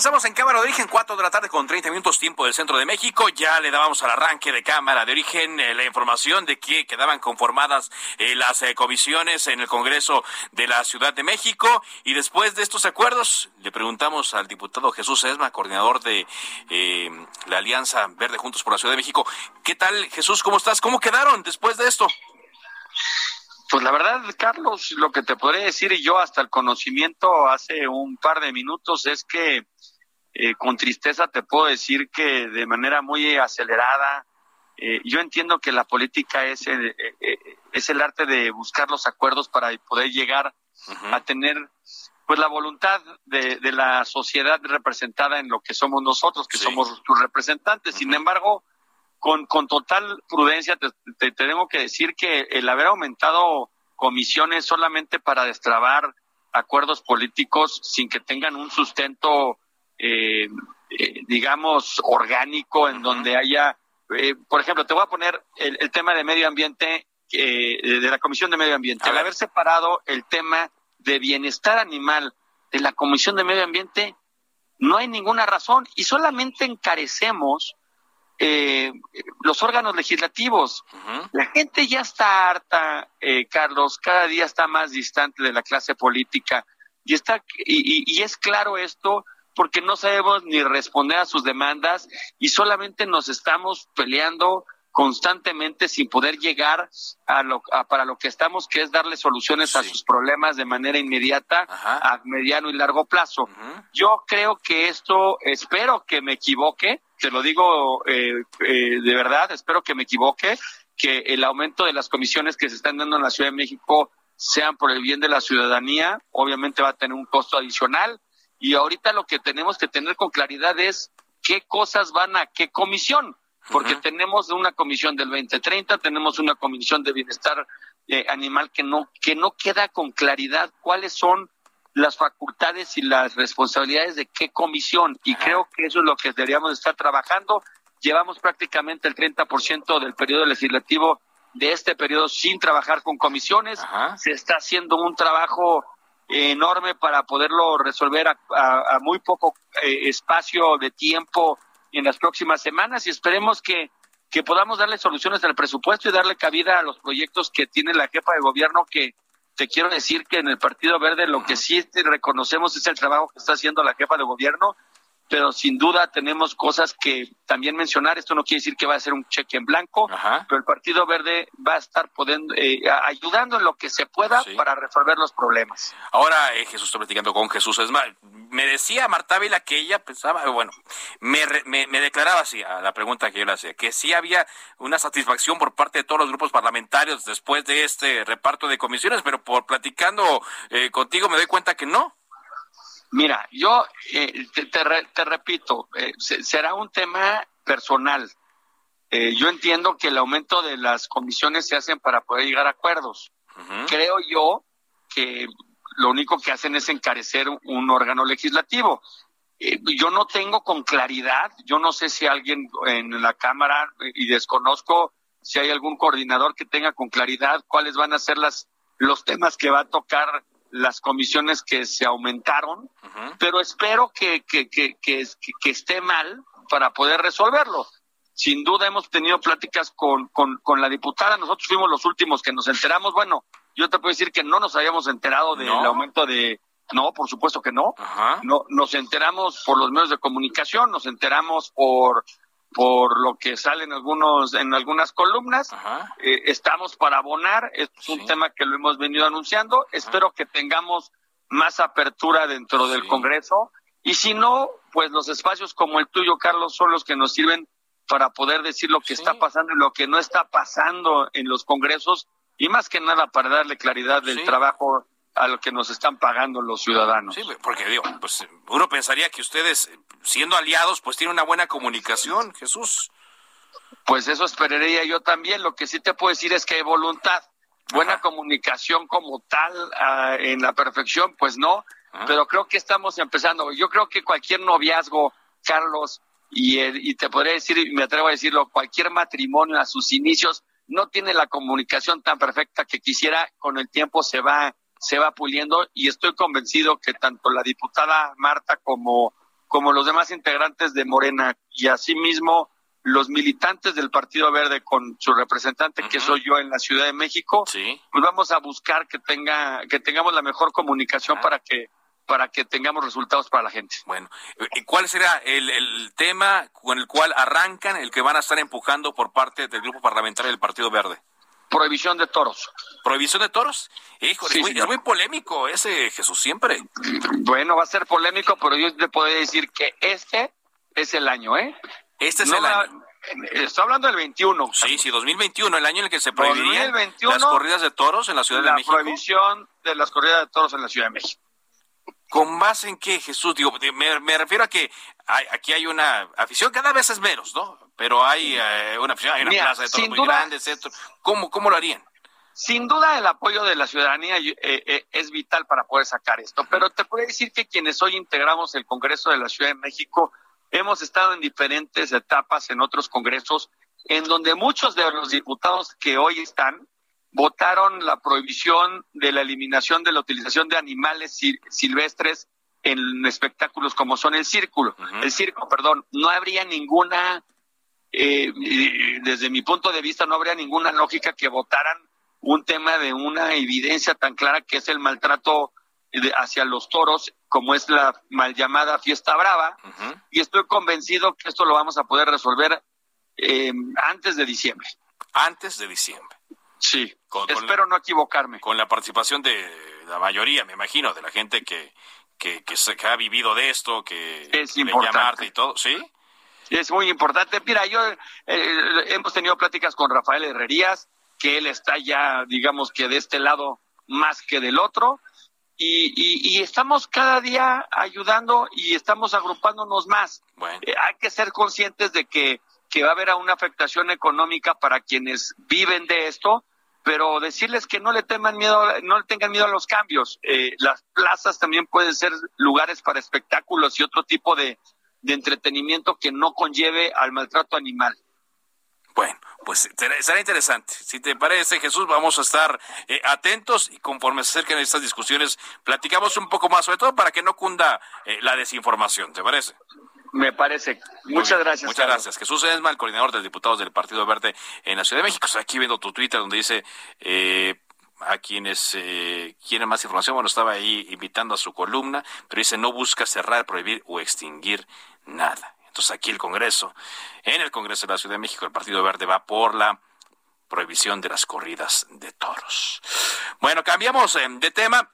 Avanzamos en Cámara de Origen, 4 de la tarde con 30 minutos tiempo del centro de México. Ya le dábamos al arranque de Cámara de Origen eh, la información de que quedaban conformadas eh, las eh, comisiones en el Congreso de la Ciudad de México. Y después de estos acuerdos, le preguntamos al diputado Jesús Esma, coordinador de la Alianza Verde Juntos por la Ciudad de México. ¿Qué tal, Jesús? ¿Cómo estás? ¿Cómo quedaron después de esto? Pues la verdad, Carlos, lo que te podría decir y yo hasta el conocimiento hace un par de minutos es que eh, con tristeza te puedo decir que de manera muy acelerada, eh, yo entiendo que la política es el, eh, es el arte de buscar los acuerdos para poder llegar a tener pues la voluntad de, de, la sociedad representada en lo que somos nosotros, que somos sus representantes. Sin embargo, con, con total prudencia te, te, tengo que decir que el haber aumentado comisiones solamente para destrabar acuerdos políticos sin que tengan un sustento eh, eh, digamos, orgánico en donde haya, eh, por ejemplo, te voy a poner el, tema de medio ambiente, de la Comisión de Medio Ambiente. Al haber separado el tema de bienestar animal de la Comisión de Medio Ambiente, no hay ninguna razón y solamente encarecemos los órganos legislativos. La gente ya está harta, Carlos, cada día está más distante de la clase política y está y, y es claro esto porque no sabemos ni responder a sus demandas y solamente nos estamos peleando constantemente sin poder llegar a lo para lo que estamos que es darle soluciones a sus problemas de manera inmediata a mediano y largo plazo. Yo creo que esto espero que me equivoque, te lo digo eh, eh, de verdad, espero que me equivoque, que el aumento de las comisiones que se están dando en la Ciudad de México sean por el bien de la ciudadanía, obviamente va a tener un costo adicional, y ahorita lo que tenemos que tener con claridad es qué cosas van a qué comisión, porque tenemos una comisión del 2030, tenemos una comisión de bienestar eh, animal que no que no queda con claridad cuáles son las facultades y las responsabilidades de qué comisión y creo que eso es lo que deberíamos estar trabajando. Llevamos prácticamente el 30% del periodo legislativo de este periodo sin trabajar con comisiones. Se está haciendo un trabajo enorme para poderlo resolver a, muy poco eh, espacio de tiempo en las próximas semanas y esperemos que, que podamos darle soluciones al presupuesto y darle cabida a los proyectos que tiene la jefa de gobierno que te quiero decir que en el Partido Verde lo que sí reconocemos es el trabajo que está haciendo la jefa de gobierno pero sin duda tenemos cosas que también mencionar. Esto no quiere decir que va a ser un cheque en blanco, pero el Partido Verde va a estar eh, ayudando en lo que se pueda para resolver los problemas. Ahora, eh, Jesús, estoy platicando con Jesús. Es más, me decía Marta Vila que ella pensaba, bueno, me, me, declaraba así a la pregunta que yo le hacía, que sí había una satisfacción por parte de todos los grupos parlamentarios después de este reparto de comisiones, pero por platicando eh, contigo me doy cuenta que no. Mira, yo eh, te, repito, eh, será un tema personal. Eh, yo entiendo que el aumento de las comisiones se hacen para poder llegar a acuerdos. Creo yo que lo único que hacen es encarecer un órgano legislativo. yo no tengo con claridad, yo no sé si alguien en la Cámara, y desconozco si hay algún coordinador que tenga con claridad cuáles van a ser las, los temas que va a tocar las comisiones que se aumentaron, pero espero que, que, que, que, esté mal para poder resolverlo. Sin duda hemos tenido pláticas con, con, con, la diputada, nosotros fuimos los últimos que nos enteramos. Bueno, yo te puedo decir que no nos habíamos enterado del aumento de... No, por supuesto que no. no. Nos enteramos por los medios de comunicación, nos enteramos por por lo que sale en algunos en algunas columnas. Eh, estamos para abonar, es un tema que lo hemos venido anunciando. Espero que tengamos más apertura dentro del Congreso. Y si no, pues los espacios como el tuyo, Carlos, son los que nos sirven para poder decir lo que está pasando y lo que no está pasando en los congresos. Y más que nada para darle claridad del trabajo a lo que nos están pagando los ciudadanos. Sí, porque digo, pues uno pensaría que ustedes, siendo aliados, pues tienen una buena comunicación, Jesús. Pues eso esperaría yo también. Lo que sí te puedo decir es que hay voluntad. Buena comunicación como tal ah, en la perfección, pues no, pero creo que estamos empezando. Yo creo que cualquier noviazgo, Carlos, y, y te podría decir, y me atrevo a decirlo, cualquier matrimonio a sus inicios no tiene la comunicación tan perfecta que quisiera, con el tiempo se va se va puliendo y estoy convencido que tanto la diputada Marta como, como los demás integrantes de Morena y asimismo los militantes del Partido Verde con su representante que soy yo en la Ciudad de México, pues vamos a buscar que tenga que tengamos la mejor comunicación para que para que tengamos resultados para la gente. Bueno, ¿y cuál será el, el, tema con el cual arrancan, el que van a estar empujando por parte del grupo parlamentario del Partido Verde? Prohibición de toros. ¿Prohibición de toros? Híjole, es, muy, polémico ese Jesús siempre. Bueno, va a ser polémico, pero yo te puedo decir que este es el año, ¿eh? Este es el año. Estoy hablando del 21. Sí, sí, 2021, el año en el que se prohibirían las corridas de toros en la Ciudad de México. La prohibición de las corridas de toros en la Ciudad de México. ¿Con base en qué, Jesús? Digo, me, refiero a que aquí hay una afición, cada vez es menos, ¿no? Pero hay eh, una hay una plaza de toros muy grande, etc. ¿Cómo, ¿Cómo lo harían? Sin duda el apoyo de la ciudadanía eh, eh, es vital para poder sacar esto, pero te puedo decir que quienes hoy integramos el Congreso de la Ciudad de México hemos estado en diferentes etapas en otros congresos en donde muchos de los diputados que hoy están votaron la prohibición de la eliminación de la utilización de animales silvestres en espectáculos como son el círculo, el circo, perdón, no habría ninguna, eh, desde mi punto de vista, no habría ninguna lógica que votaran un tema de una evidencia tan clara que es el maltrato hacia los toros, como es la mal llamada fiesta brava, y estoy convencido que esto lo vamos a poder resolver eh, antes de diciembre. Antes de diciembre. Sí, espero no equivocarme. Con la participación de la mayoría, me imagino, de la gente que, que, que, se, ha vivido de esto, que es importante y todo, ¿sí? Es muy importante. Mira, yo eh, hemos tenido pláticas con Rafael Herrerías, que él está ya, digamos que de este lado más que del otro, y, y, estamos cada día ayudando y estamos agrupándonos más. Bueno. Eh, hay que ser conscientes de que, que va a haber una afectación económica para quienes viven de esto, pero decirles que no le teman miedo, no le tengan miedo a los cambios. Eh, las plazas también pueden ser lugares para espectáculos y otro tipo de, de entretenimiento que no conlleve al maltrato animal. Bueno, pues será interesante. Si te parece, Jesús, vamos a estar eh, atentos y conforme se acerquen estas discusiones, platicamos un poco más, sobre todo para que no cunda eh, la desinformación. ¿Te parece? Me parece. Muchas gracias. Muchas gracias. Jesús Esma, el coordinador de diputados del Partido Verde en la Ciudad de México. Estoy aquí viendo tu Twitter donde dice eh, a quienes eh, quieren más información. Bueno, estaba ahí invitando a su columna, pero dice no busca cerrar, prohibir o extinguir nada. Entonces aquí el Congreso, en el Congreso de la Ciudad de México, el Partido Verde va por la prohibición de las corridas de toros. Bueno, cambiamos eh, de tema.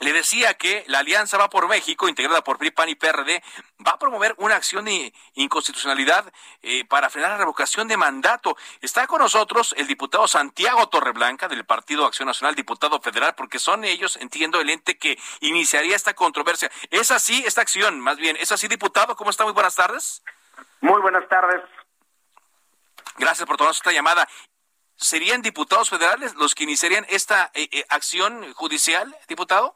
Le decía que la Alianza Va por México, integrada por PRI, PAN y PRD, va a promover una acción de inconstitucionalidad eh, para frenar la revocación de mandato. Está con nosotros el diputado Santiago Torreblanca del Partido Acción Nacional, diputado federal, porque son ellos, entiendo, el ente que iniciaría esta controversia. ¿Es así esta acción? Más bien, ¿es así, diputado? ¿Cómo está? Muy buenas tardes. Muy buenas tardes. Gracias por tomarnos esta llamada. ¿Serían diputados federales los que iniciarían esta eh, eh, acción judicial, diputado?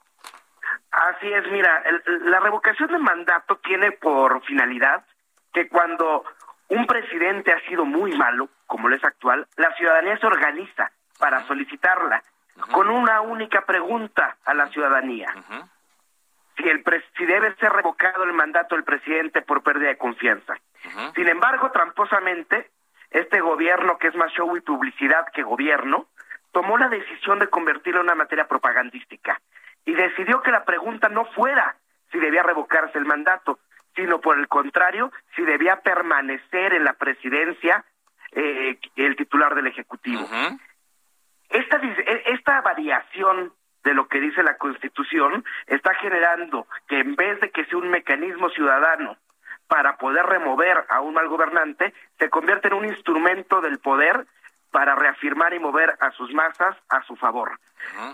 Así es, mira, la revocación de mandato tiene por finalidad que cuando un presidente ha sido muy malo, como lo es actual, la ciudadanía se organiza para solicitarla con una única pregunta a la ciudadanía. Si, el si debe ser revocado el mandato del presidente por pérdida de confianza. Sin embargo, tramposamente, este gobierno, que es más show y publicidad que gobierno, tomó la decisión de convertirlo en una materia propagandística y decidió que la pregunta no fuera si debía revocarse el mandato, sino por el contrario, si debía permanecer en la presidencia eh, el titular del Ejecutivo. esta, e, esta variación de lo que dice la Constitución está generando que en vez de que sea un mecanismo ciudadano para poder remover a un mal gobernante, se convierte en un instrumento del poder para reafirmar y mover a sus masas a su favor.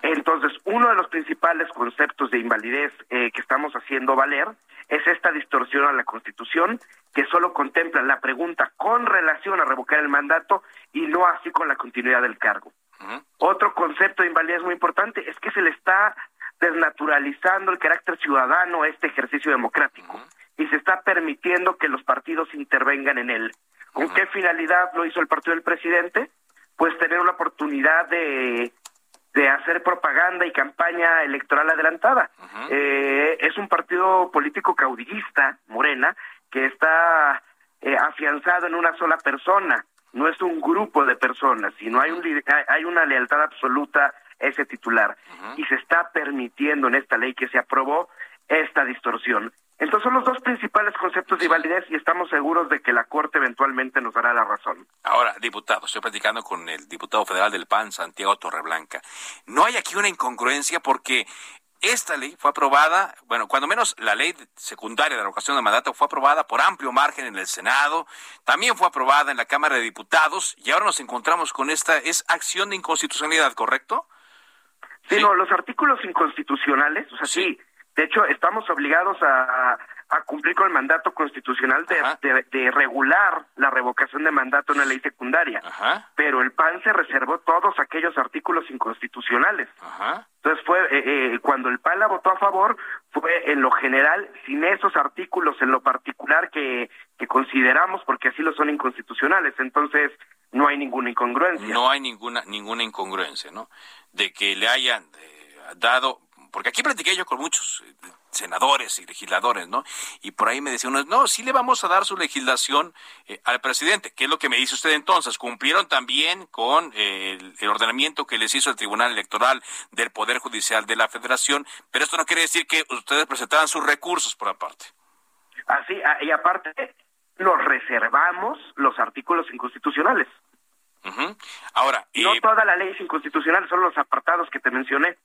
Entonces, uno de los principales conceptos de invalidez eh, que estamos haciendo valer es esta distorsión a la Constitución que solo contempla la pregunta con relación a revocar el mandato y no así con la continuidad del cargo. Otro concepto de invalidez muy importante es que se le está desnaturalizando el carácter ciudadano a este ejercicio democrático y se está permitiendo que los partidos intervengan en él. ¿Con qué finalidad lo hizo el partido del presidente? Pues tener una oportunidad de, de hacer propaganda y campaña electoral adelantada. eh, es un partido político caudillista, Morena, que está eh, afianzado en una sola persona, no es un grupo de personas, sino hay, un, hay una lealtad absoluta a ese titular. Y se está permitiendo en esta ley que se aprobó esta distorsión. Entonces son los dos principales conceptos de validez y estamos seguros de que la Corte eventualmente nos dará la razón. Ahora, diputado, estoy platicando con el diputado federal del PAN, Santiago Torreblanca. No hay aquí una incongruencia porque esta ley fue aprobada, bueno, cuando menos la ley secundaria de la revocación de mandato fue aprobada por amplio margen en el Senado, también fue aprobada en la Cámara de Diputados y ahora nos encontramos con esta, es acción de inconstitucionalidad, ¿correcto? Sí, no, los artículos inconstitucionales, o sea, sí de hecho, estamos obligados a, cumplir con el mandato constitucional de, regular la revocación de mandato en la ley secundaria. Pero el PAN se reservó todos aquellos artículos inconstitucionales. Entonces fue eh, eh, cuando el PAN la votó a favor, fue en lo general sin esos artículos en lo particular que, que consideramos porque así lo son inconstitucionales. Entonces no hay ninguna incongruencia. No hay ninguna ninguna incongruencia, ¿no? De que le hayan eh, dado porque aquí platiqué yo con muchos eh, senadores y legisladores, ¿no? Y por ahí me decían, no, sí le vamos a dar su legislación eh, al presidente. ¿Qué es lo que me dice usted entonces? Cumplieron también con eh, el, ordenamiento que les hizo el Tribunal Electoral del Poder Judicial de la Federación, pero esto no quiere decir que ustedes presentaran sus recursos por aparte. Así, ah, y aparte, nos reservamos los artículos inconstitucionales. Ahora, no toda la ley es inconstitucional, son los apartados que te mencioné.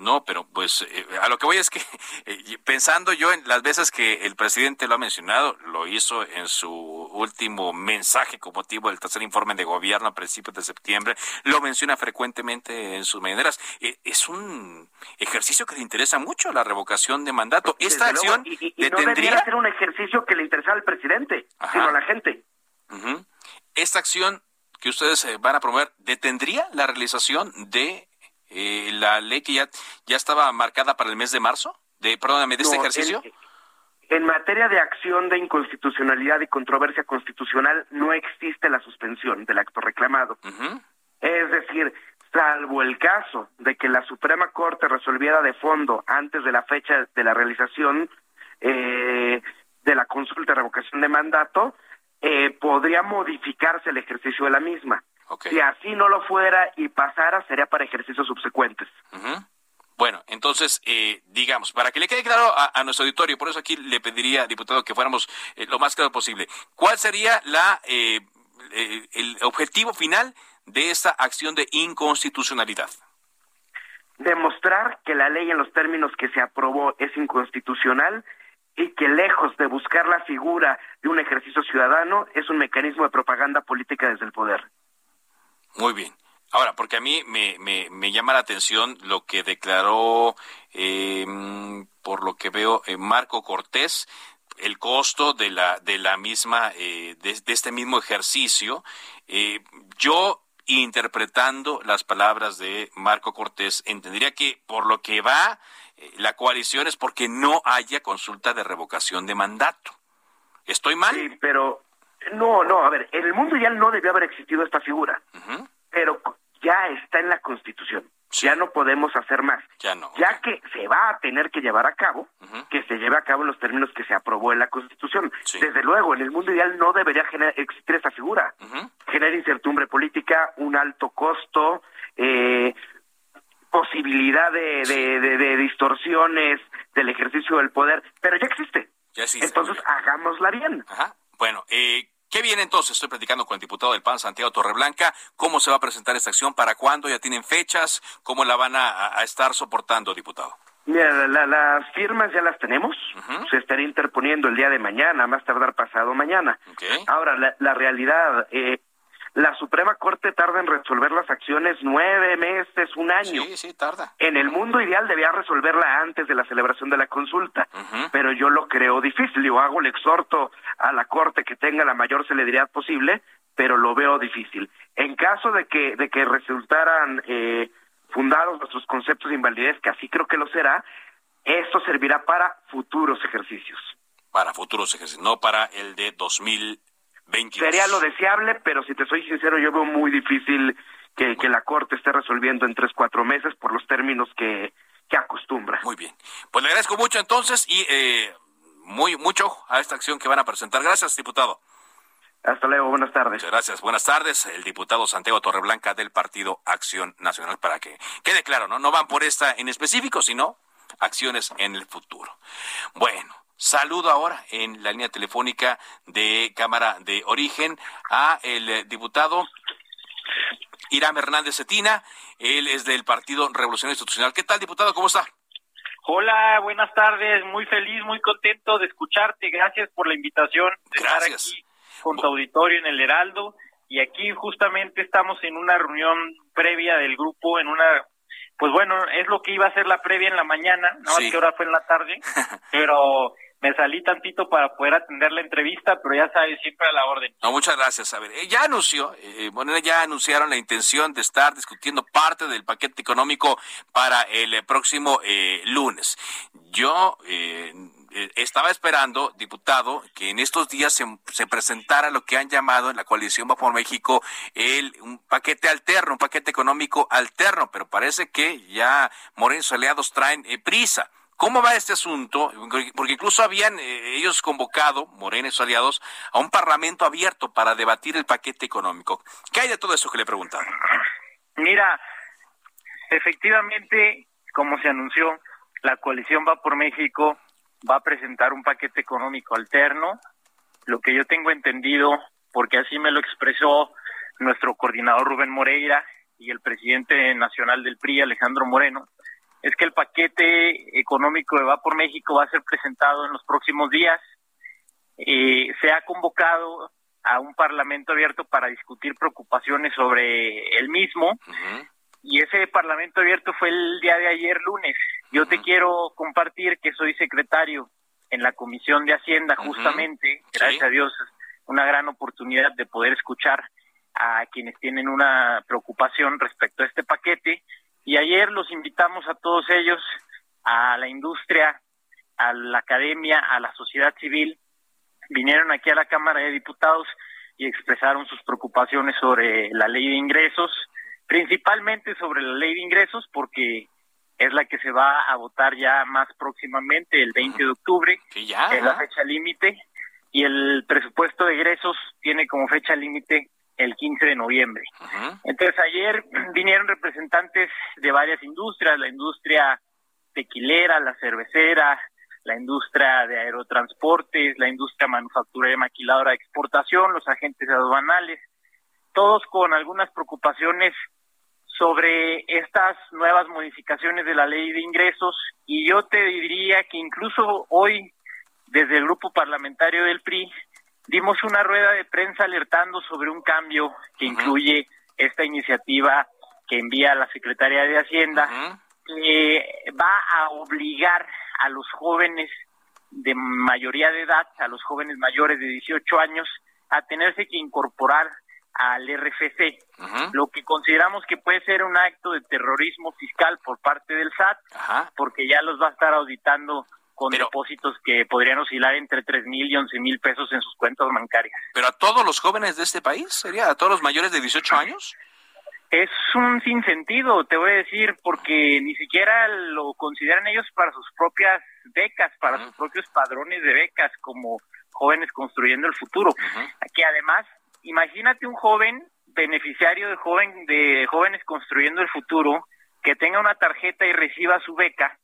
No, pero pues eh, a lo que voy es que eh, pensando yo en las veces que el presidente lo ha mencionado, lo hizo en su último mensaje con motivo del tercer informe de gobierno a principios de septiembre, lo menciona frecuentemente en sus maneras. Eh, es un ejercicio que le interesa mucho la revocación de mandato. Esta acción y, no debería ser un ejercicio que le interesa al presidente, sino a la gente. Esta acción que ustedes van a promover detendría la realización de eh, la ley que ya, ya estaba marcada para el mes de marzo, de, perdóname, de este ejercicio? En materia de acción de inconstitucionalidad y controversia constitucional, no existe la suspensión del acto reclamado. Es decir, salvo el caso de que la Suprema Corte resolviera de fondo antes de la fecha de la realización eh, de la consulta de revocación de mandato, eh, podría modificarse el ejercicio de la misma. Si así no lo fuera y pasara, sería para ejercicios subsecuentes. Bueno, entonces, eh, digamos, para que le quede claro a, nuestro auditorio, por eso aquí le pediría, diputado, que fuéramos eh, lo más claro posible. ¿Cuál sería la eh, el objetivo final de esta acción de inconstitucionalidad? Demostrar que la ley en los términos que se aprobó es inconstitucional y que lejos de buscar la figura de un ejercicio ciudadano, es un mecanismo de propaganda política desde el poder. Muy bien. Ahora, porque a mí me, me, llama la atención lo que declaró, eh, por lo que veo, eh, Marco Cortés, el costo de la, de la misma, eh, de, este mismo ejercicio. yo, interpretando las palabras de Marco Cortés, entendería que por lo que va la coalición es porque no haya consulta de revocación de mandato. ¿Estoy mal? Sí, pero no, no, a ver, en el mundo ya no debió haber existido esta figura pero ya está en la Constitución. Ya no podemos hacer más. Ya no. Ya que se va a tener que llevar a cabo, que se lleve a cabo en los términos que se aprobó en la Constitución. Desde luego, en el mundo ideal no debería existir esa figura. Genera incertidumbre política, un alto costo, eh, posibilidad de, de, distorsiones del ejercicio del poder, pero ya existe. Ya existe Entonces, hagámosla bien. Ajá. Bueno, eh, ¿Qué viene entonces? Estoy platicando con el diputado del PAN, Santiago Torreblanca. ¿Cómo se va a presentar esta acción? ¿Para cuándo? ¿Ya tienen fechas? ¿Cómo la van a, estar soportando, diputado? Mira, las firmas ya las tenemos. Se estará interponiendo el día de mañana, más tardar pasado mañana. Ahora, la, la realidad, eh, la Suprema Corte tarda en resolver las acciones nueve meses, un año. Sí, sí, tarda. En el mundo ideal debía resolverla antes de la celebración de la consulta, pero yo lo creo difícil. Yo hago el exhorto a la Corte que tenga la mayor celeridad posible, pero lo veo difícil. En caso de que, de que resultaran eh, fundados nuestros conceptos de invalidez, que así creo que lo será, esto servirá para futuros ejercicios. Para futuros ejercicios, no para el de 2000 Sería lo deseable, pero si te soy sincero, yo veo muy difícil que, la Corte esté resolviendo en tres, cuatro meses por los términos que, que acostumbra. Muy bien. Pues le agradezco mucho entonces y eh, muy mucho a esta acción que van a presentar. Gracias, diputado. Hasta luego, buenas tardes. Muchas gracias, buenas tardes. El diputado Santiago Torreblanca del Partido Acción Nacional, para que quede claro, ¿no? No van por esta en específico, sino acciones en el futuro. Bueno, Saludo ahora en la línea telefónica de Cámara de Origen a el eh, diputado Irán Hernández Cetina. Él es del Partido Revolucionario Institucional. ¿Qué tal, diputado? ¿Cómo está? Hola, buenas tardes. Muy feliz, muy contento de escucharte. Gracias por la invitación de estar aquí con tu auditorio en el Heraldo. Y aquí justamente estamos en una reunión previa del grupo, en una pues bueno, es lo que iba a ser la previa en la mañana, no sé qué hora fue en la tarde, pero me salí tantito para poder atender la entrevista, pero ya sabes, siempre a la orden. No, muchas gracias. A ver, eh, ya anunció, eh, bueno, ya anunciaron la intención de estar discutiendo parte del paquete económico para el eh, próximo lunes. Yo estaba esperando, diputado, que en estos días se, presentara lo que han llamado en la coalición Va por México el, un paquete alterno, un paquete económico alterno, pero parece que ya Moreno y aliados traen prisa. ¿Cómo va este asunto? Porque incluso habían eh, ellos convocado, Morena y sus aliados, a un parlamento abierto para debatir el paquete económico. ¿Qué hay de todo eso que le preguntaron? Mira, efectivamente, como se anunció, la coalición Va por México va a presentar un paquete económico alterno. Lo que yo tengo entendido, porque así me lo expresó nuestro coordinador Rubén Moreira y el presidente nacional del PRI, Alejandro Moreno, es que el paquete económico de Va por México va a ser presentado en los próximos días. Eh, se ha convocado a un parlamento abierto para discutir preocupaciones sobre el mismo. Y ese parlamento abierto fue el día de ayer lunes. Yo te quiero compartir que soy secretario en la Comisión de Hacienda justamente, gracias a Dios, una gran oportunidad de poder escuchar a quienes tienen una preocupación respecto a este paquete y ayer los invitamos a todos ellos, a la industria, a la academia, a la sociedad civil, vinieron aquí a la Cámara de Diputados y expresaron sus preocupaciones sobre la ley de ingresos, principalmente sobre la ley de ingresos, porque es la que se va a votar ya más próximamente, el 20 de octubre, es la fecha límite, y el presupuesto de egresos tiene como fecha límite el 15 de noviembre. Entonces ayer vinieron representantes de varias industrias, la industria tequilera, la cervecera, la industria de aerotransportes, la industria manufacturera y maquiladora de exportación, los agentes aduanales, todos con algunas preocupaciones sobre estas nuevas modificaciones de la ley de ingresos y yo te diría que incluso hoy desde el grupo parlamentario del PRI dimos una rueda de prensa alertando sobre un cambio que incluye esta iniciativa que envía la Secretaría de Hacienda, que va a obligar a los jóvenes de mayoría de edad, a los jóvenes mayores de 18 años, a tenerse que incorporar al RFC, lo que consideramos que puede ser un acto de terrorismo fiscal por parte del SAT, porque ya los va a estar auditando con depósitos que podrían oscilar entre tres mil y once mil pesos en sus cuentas bancarias. ¿Pero a todos los jóvenes de este país? ¿Sería a todos los mayores de 18 años? Es un sinsentido, te voy a decir, porque ni siquiera lo consideran ellos para sus propias becas, para sus propios padrones de becas, como jóvenes construyendo el futuro. Que además, imagínate un joven beneficiario de joven de jóvenes construyendo el futuro que tenga una tarjeta y reciba su beca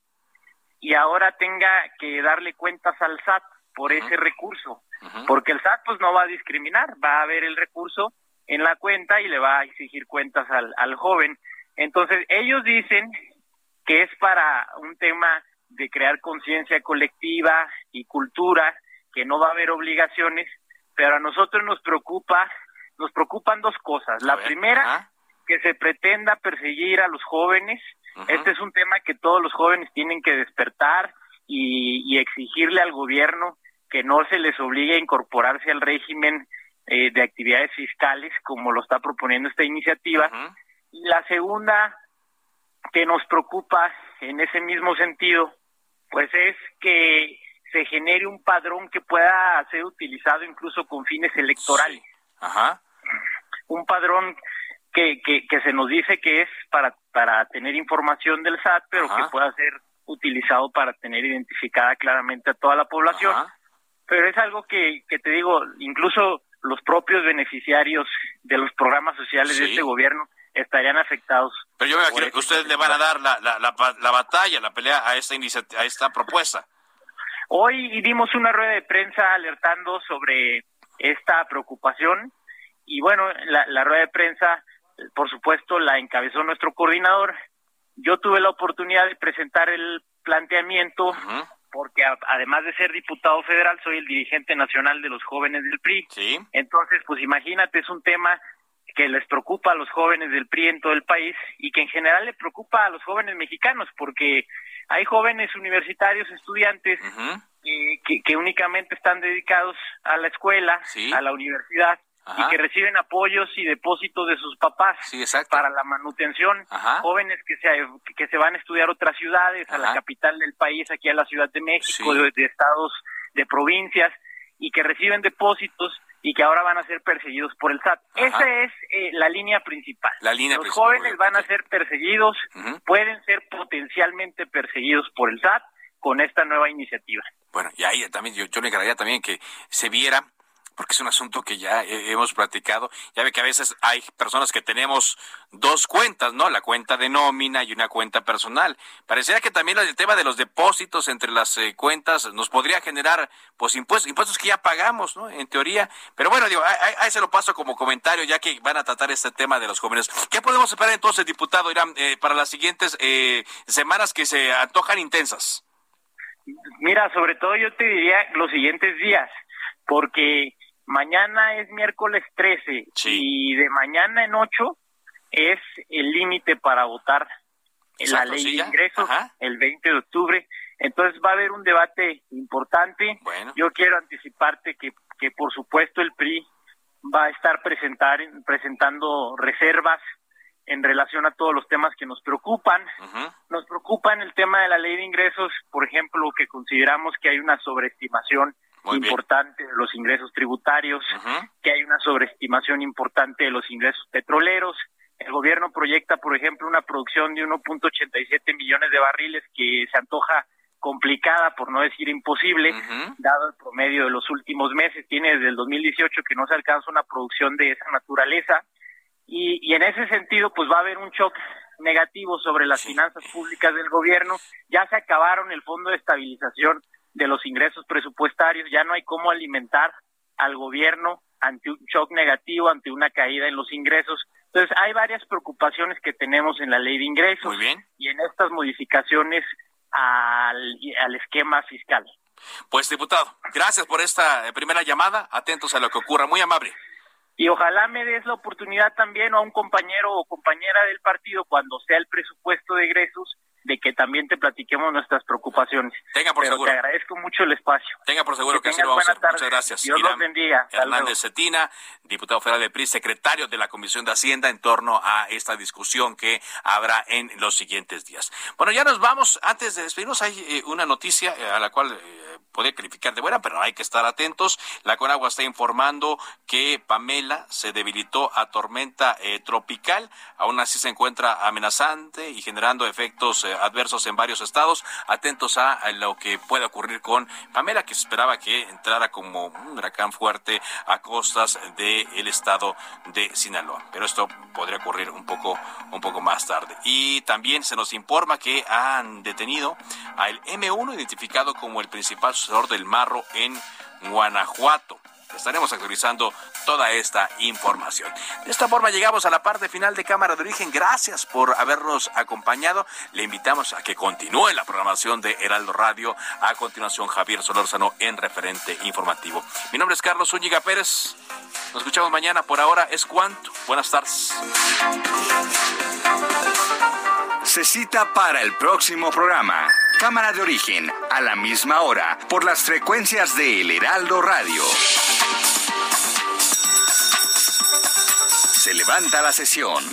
y ahora tenga que darle cuentas al SAT por ese recurso, porque el SAT pues no va a discriminar, va a ver el recurso en la cuenta y le va a exigir cuentas al, al joven. Entonces ellos dicen que es para un tema de crear conciencia colectiva y cultura, que no va a haber obligaciones, pero a nosotros nos preocupa, nos preocupan dos cosas. La primera, que se pretenda perseguir a los jóvenes este es un tema que todos los jóvenes tienen que despertar y, exigirle al gobierno que no se les obligue a incorporarse al régimen eh, de actividades fiscales como lo está proponiendo esta iniciativa. Y la segunda que nos preocupa en ese mismo sentido, pues es que se genere un padrón que pueda ser utilizado incluso con fines electorales. Ajá. Un padrón que, que, se nos dice que es para, para tener información del SAT, pero que pueda ser utilizado para tener identificada claramente a toda la población. Pero es algo que, que te digo, incluso los propios beneficiarios de los programas sociales de este gobierno estarían afectados. Pero yo me imagino que ustedes le van a dar la, la, la, batalla, la pelea a esta, a esta propuesta. Hoy dimos una rueda de prensa alertando sobre esta preocupación y bueno, la, la rueda de prensa por supuesto, la encabezó nuestro coordinador. Yo tuve la oportunidad de presentar el planteamiento porque además de ser diputado federal, soy el dirigente nacional de los jóvenes del PRI. Entonces, pues imagínate, es un tema que les preocupa a los jóvenes del PRI en todo el país y que en general le preocupa a los jóvenes mexicanos, porque hay jóvenes universitarios, estudiantes, que, que, únicamente están dedicados a la escuela, a la universidad, y que reciben apoyos y depósitos de sus papás para la manutención. Jóvenes que se, que se van a estudiar otras ciudades, a la capital del país, aquí a la Ciudad de México, de, estados, de provincias, y que reciben depósitos y que ahora van a ser perseguidos por el SAT. Esa es eh, la línea principal. Los jóvenes van a ser perseguidos, pueden ser potencialmente perseguidos por el SAT con esta nueva iniciativa. Bueno, y ahí también yo, yo le encargaría también que se viera porque es un asunto que ya hemos platicado. Ya ve que a veces hay personas que tenemos dos cuentas, ¿no? La cuenta de nómina y una cuenta personal. Parecería que también el tema de los depósitos entre las eh, cuentas nos podría generar, pues, impuestos, impuestos que ya pagamos, ¿no? En teoría. Pero bueno, digo, ahí, se lo paso como comentario, ya que van a tratar este tema de los jóvenes. ¿Qué podemos esperar entonces, diputado Irán, eh, para las siguientes eh, semanas que se antojan intensas? Mira, sobre todo yo te diría los siguientes días, porque Mañana es miércoles 13 y de mañana en 8 es el límite para votar en la ley de ingresos el 20 de octubre. Entonces va a haber un debate importante. Yo quiero anticiparte que, que por supuesto el PRI va a estar presentar, presentando reservas en relación a todos los temas que nos preocupan. Nos preocupa en el tema de la ley de ingresos, por ejemplo, que consideramos que hay una sobreestimación importante de los ingresos tributarios, que hay una sobreestimación importante de los ingresos petroleros. El gobierno proyecta, por ejemplo, una producción de 1.87 millones de barriles que se antoja complicada, por no decir imposible, dado el promedio de los últimos meses. Tiene desde el 2018 que no se alcanza una producción de esa naturaleza. Y, y en ese sentido, pues va a haber un shock negativo sobre las finanzas públicas del gobierno. Ya se acabaron el fondo de estabilización de los ingresos presupuestarios, ya no hay cómo alimentar al gobierno ante un shock negativo, ante una caída en los ingresos. Entonces, hay varias preocupaciones que tenemos en la ley de ingresos y en estas modificaciones al, al esquema fiscal. Pues, diputado, gracias por esta primera llamada. Atentos a lo que ocurra. Muy amable. Y ojalá me des la oportunidad también a un compañero o compañera del partido cuando sea el presupuesto de egresos de que también te platiquemos nuestras preocupaciones. Tenga por Pero seguro. Te agradezco mucho el espacio. Tenga por seguro que, que así lo vamos a hacer. Tarde. Muchas gracias. Dios los bendiga. Hernández Cetina, diputado federal del PRI, secretario de la Comisión de Hacienda en torno a esta discusión que habrá en los siguientes días. Bueno, ya nos vamos. Antes de despedirnos, hay eh, una noticia eh, a la cual eh, puede calificar de buena, pero hay que estar atentos. La Conagua está informando que Pamela se debilitó a tormenta eh, tropical. Aún así se encuentra amenazante y generando efectos eh, adversos en varios estados. Atentos a, lo que puede ocurrir con Pamela, que esperaba que entrara como un huracán fuerte a costas del estado de Sinaloa. Pero esto podría ocurrir un poco, un poco más tarde. Y también se nos informa que han detenido al M1 identificado como el principal sucesor del marro en Guanajuato. Estaremos actualizando toda esta información. De esta forma llegamos a la parte final de Cámara de Origen. Gracias por habernos acompañado. Le invitamos a que continúe la programación de Heraldo Radio. A continuación, Javier Solórzano en referente informativo. Mi nombre es Carlos Zúñiga Pérez. Nos escuchamos mañana. Por ahora es cuanto. Buenas tardes. Se cita para el próximo programa. Cámara de origen, a la misma hora, por las frecuencias de El Heraldo Radio. Se levanta la sesión.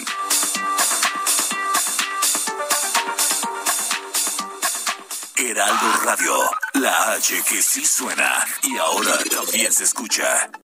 Heraldo Radio, la H que sí suena y ahora también se escucha.